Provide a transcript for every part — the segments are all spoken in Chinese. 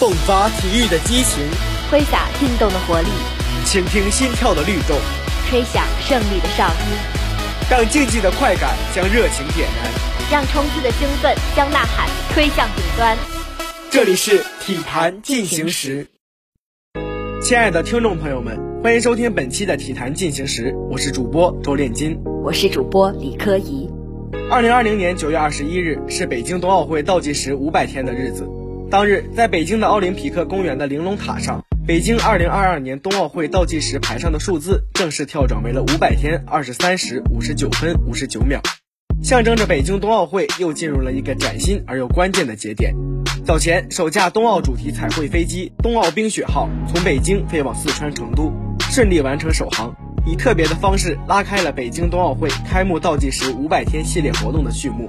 迸发体育的激情，挥洒运动的活力，倾听心跳的律动，吹响胜利的哨音，让竞技的快感将热情点燃，让冲刺的兴奋将呐喊推向顶端。这里是体坛进行时，亲爱的听众朋友们，欢迎收听本期的体坛进行时，我是主播周炼金，我是主播李科怡。二零二零年九月二十一日是北京冬奥会倒计时五百天的日子。当日，在北京的奥林匹克公园的玲珑塔上，北京二零二二年冬奥会倒计时牌上的数字正式跳转为了五百天二十三时五十九分五十九秒，象征着北京冬奥会又进入了一个崭新而又关键的节点。早前，首架冬奥主题彩绘飞机“冬奥冰雪号”从北京飞往四川成都，顺利完成首航，以特别的方式拉开了北京冬奥会开幕倒计时五百天系列活动的序幕。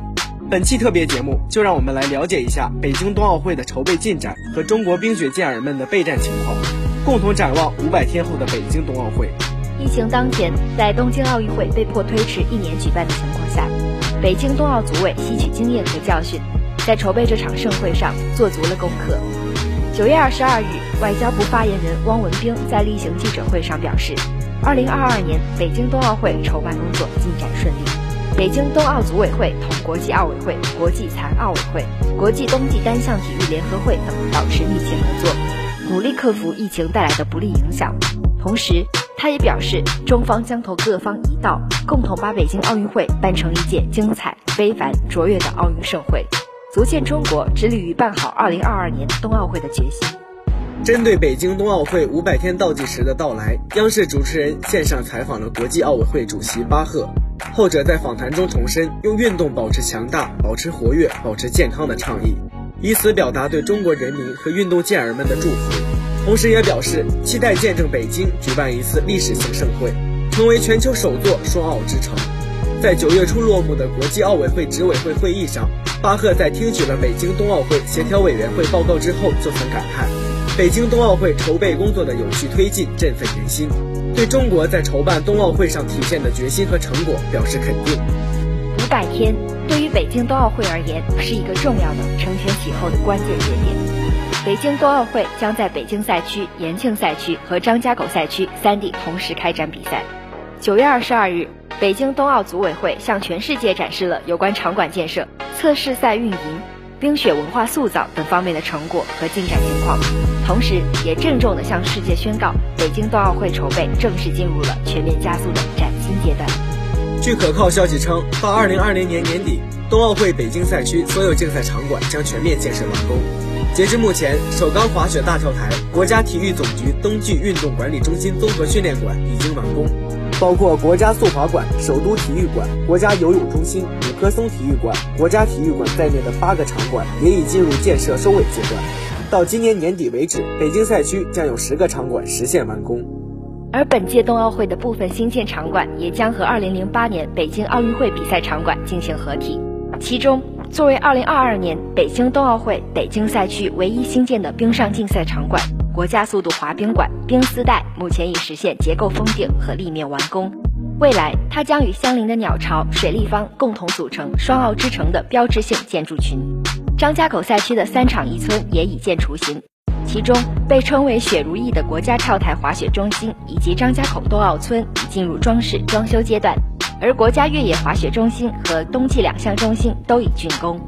本期特别节目，就让我们来了解一下北京冬奥会的筹备进展和中国冰雪健儿们的备战情况，共同展望五百天后的北京冬奥会。疫情当前，在东京奥运会被迫推迟一年举办的情况下，北京冬奥组委吸取经验和教训，在筹备这场盛会上做足了功课。九月二十二日，外交部发言人汪文斌在例行记者会上表示，二零二二年北京冬奥会筹办工作进展顺利。北京冬奥组委会同国际奥委会、国际残奥委会、国际冬季单项体育联合会等保持密切合作，努力克服疫情带来的不利影响。同时，他也表示，中方将同各方一道，共同把北京奥运会办成一届精彩、非凡、卓越的奥运盛会，足见中国致力于办好2022年冬奥会的决心。针对北京冬奥会五百天倒计时的到来，央视主持人线上采访了国际奥委会主席巴赫。后者在访谈中重申用运动保持强大、保持活跃、保持健康的倡议，以此表达对中国人民和运动健儿们的祝福。同时，也表示期待见证北京举办一次历史性盛会，成为全球首座双奥之城。在九月初落幕的国际奥委会执委会会议上，巴赫在听取了北京冬奥会协调委员会报告之后，就曾感叹：北京冬奥会筹备工作的有序推进振奋人心。对中国在筹办冬奥会上体现的决心和成果表示肯定。五百天对于北京冬奥会而言是一个重要的承前启后的关键节点。北京冬奥会将在北京赛区、延庆赛区和张家口赛区三地同时开展比赛。九月二十二日，北京冬奥组委会向全世界展示了有关场馆建设、测试赛运营。冰雪文化塑造等方面的成果和进展情况，同时也郑重地向世界宣告，北京冬奥会筹备正式进入了全面加速的崭新阶段。据可靠消息称，到二零二零年年底，冬奥会北京赛区所有竞赛场馆将全面建设完工。截至目前，首钢滑雪大跳台、国家体育总局冬季运动管理中心综合训练馆已经完工。包括国家速滑馆、首都体育馆、国家游泳中心、五棵松体育馆、国家体育馆在内的八个场馆也已进入建设收尾阶段。到今年年底为止，北京赛区将有十个场馆实现完工。而本届冬奥会的部分新建场馆也将和2008年北京奥运会比赛场馆进行合体。其中，作为2022年北京冬奥会北京赛区唯一新建的冰上竞赛场馆。国家速度滑冰馆冰丝带目前已实现结构封顶和立面完工，未来它将与相邻的鸟巢、水立方共同组成双奥之城的标志性建筑群。张家口赛区的三场一村也已见雏形，其中被称为“雪如意”的国家跳台滑雪中心以及张家口冬奥村已进入装饰装修阶段，而国家越野滑雪中心和冬季两项中心都已竣工。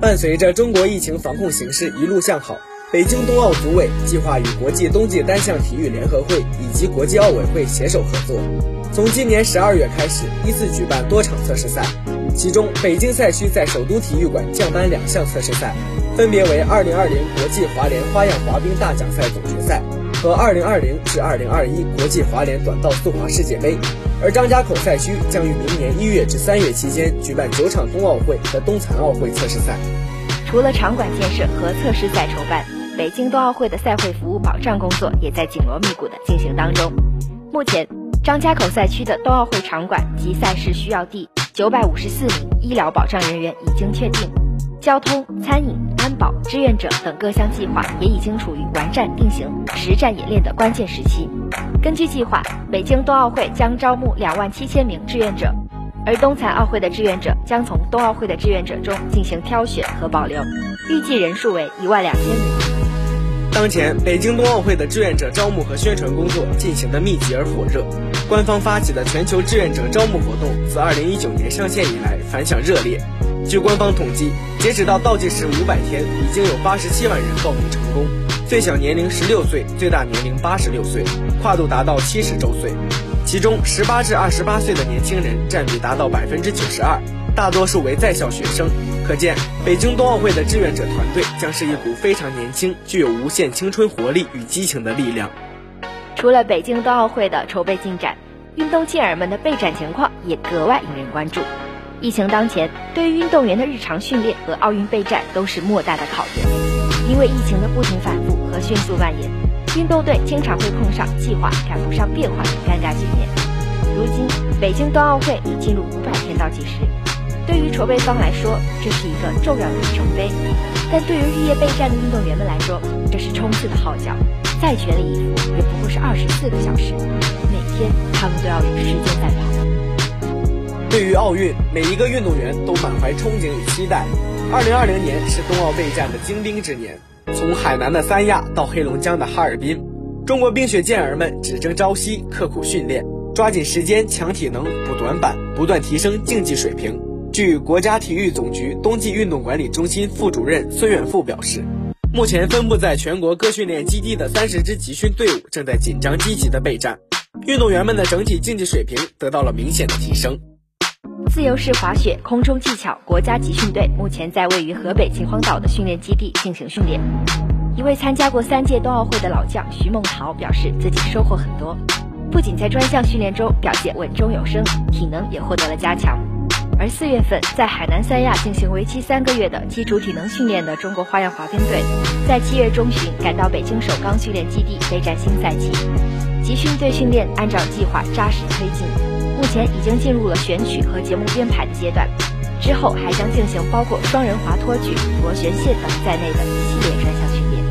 伴随着中国疫情防控形势一路向好。北京冬奥组委计划与国际冬季单项体育联合会以及国际奥委会携手合作，从今年十二月开始依次举办多场测试赛。其中，北京赛区在首都体育馆降班两项测试赛，分别为二零二零国际滑联花样滑冰大奖赛总决赛和二零二零至二零二一国际滑联短道速滑世界杯。而张家口赛区将于明年一月至三月期间举办九场冬奥会和冬残奥会测试赛。除了场馆建设和测试赛筹办。北京冬奥会的赛会服务保障工作也在紧锣密鼓的进行当中。目前，张家口赛区的冬奥会场馆及赛事需要地、九百五十四名医疗保障人员已经确定，交通、餐饮、安保、志愿者等各项计划也已经处于完善定型、实战演练的关键时期。根据计划，北京冬奥会将招募两万七千名志愿者，而冬残奥会的志愿者将从冬奥会的志愿者中进行挑选和保留，预计人数为一万两千名。当前，北京冬奥会的志愿者招募和宣传工作进行的密集而火热。官方发起的全球志愿者招募活动自2019年上线以来反响热烈。据官方统计，截止到倒计时500天，已经有87万人报名成功。最小年龄16岁，最大年龄86岁，跨度达到70周岁。其中，18至28岁的年轻人占比达到92%，大多数为在校学生。可见，北京冬奥会的志愿者团队将是一股非常年轻、具有无限青春活力与激情的力量。除了北京冬奥会的筹备进展，运动健儿们的备战情况也格外引人关注。疫情当前，对于运动员的日常训练和奥运备战都是莫大的考验。因为疫情的不停反复和迅速蔓延，运动队经常会碰上计划赶不上变化的尴尬局面。如今，北京冬奥会已进入五百天倒计时。对于筹备方来说，这是一个重要的里程碑；但对于日夜备战的运动员们来说，这是冲刺的号角。再全力以赴，也不过是二十四个小时。每天，他们都要与时间赛跑。对于奥运，每一个运动员都满怀憧憬与期待。二零二零年是冬奥备战的精兵之年，从海南的三亚到黑龙江的哈尔滨，中国冰雪健儿们只争朝夕，刻苦训练，抓紧时间抢体能、补短板，不断提升竞技水平。据国家体育总局冬季运动管理中心副主任孙远富表示，目前分布在全国各训练基地的三十支集训队伍正在紧张积极的备战，运动员们的整体竞技水平得到了明显的提升。自由式滑雪空中技巧国家集训队目前在位于河北秦皇岛的训练基地进行训练。一位参加过三届冬奥会的老将徐梦桃表示，自己收获很多，不仅在专项训练中表现稳中有升，体能也获得了加强。而四月份在海南三亚进行为期三个月的基础体能训练的中国花样滑冰队，在七月中旬赶到北京首钢训练基地备战新赛季。集训队训练按照计划扎实推进，目前已经进入了选曲和节目编排的阶段，之后还将进行包括双人滑托举、螺旋线等在内的一系列专项训练。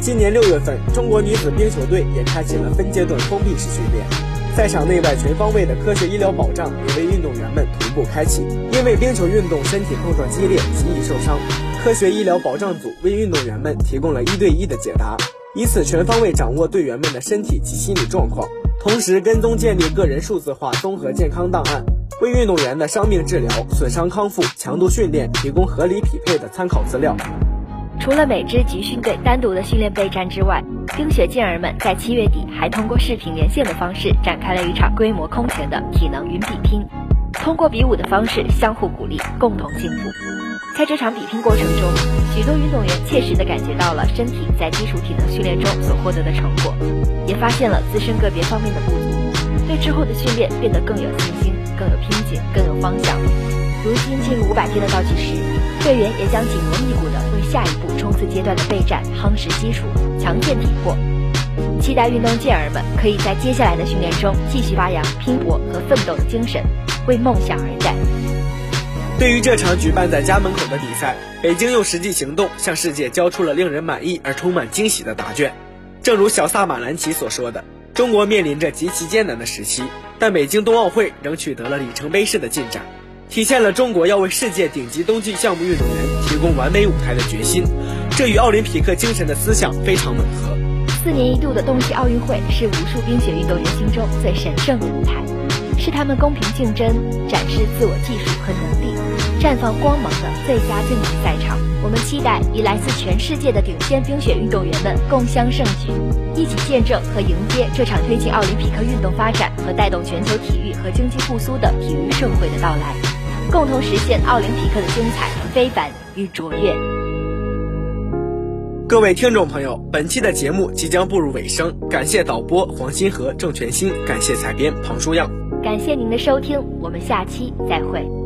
今年六月份，中国女子冰球队也开启了分阶段封闭式训练。赛场内外全方位的科学医疗保障也为运动员们同步开启。因为冰球运动身体碰撞激烈，极易受伤，科学医疗保障组为运动员们提供了一对一的解答，以此全方位掌握队员们的身体及心理状况，同时跟踪建立个人数字化综合健康档案，为运动员的伤病治疗、损伤康复、强度训练提供合理匹配的参考资料。除了每支集训队单独的训练备战之外，冰雪健儿们在七月底还通过视频连线的方式展开了一场规模空前的体能云比拼，通过比武的方式相互鼓励，共同进步。在这场比拼过程中，许多运动员切实地感觉到了身体在基础体能训练中所获得的成果，也发现了自身个别方面的不足，对之后的训练变得更有信心、更有拼劲、更有方向。如今进入五百天的倒计时，队员也将紧锣密鼓地为下一步冲刺阶段的备战夯实基础、强健体魄。期待运动健儿们可以在接下来的训练中继续发扬拼搏和奋斗的精神，为梦想而战。对于这场举办在家门口的比赛，北京用实际行动向世界交出了令人满意而充满惊喜的答卷。正如小萨马兰奇所说的：“中国面临着极其艰难的时期，但北京冬奥会仍取得了里程碑式的进展。”体现了中国要为世界顶级冬季项目运动员提供完美舞台的决心，这与奥林匹克精神的思想非常吻合。四年一度的冬季奥运会是无数冰雪运动员心中最神圣的舞台，是他们公平竞争、展示自我技术和能力、绽放光芒的最佳竞技赛场。我们期待与来自全世界的顶尖冰雪运动员们共襄盛举，一起见证和迎接这场推进奥林匹克运动发展和带动全球体育和经济复苏的体育盛会的到来。共同实现奥林匹克的精彩、非凡与卓越。各位听众朋友，本期的节目即将步入尾声，感谢导播黄新河、郑全新，感谢采编庞书样，感谢您的收听，我们下期再会。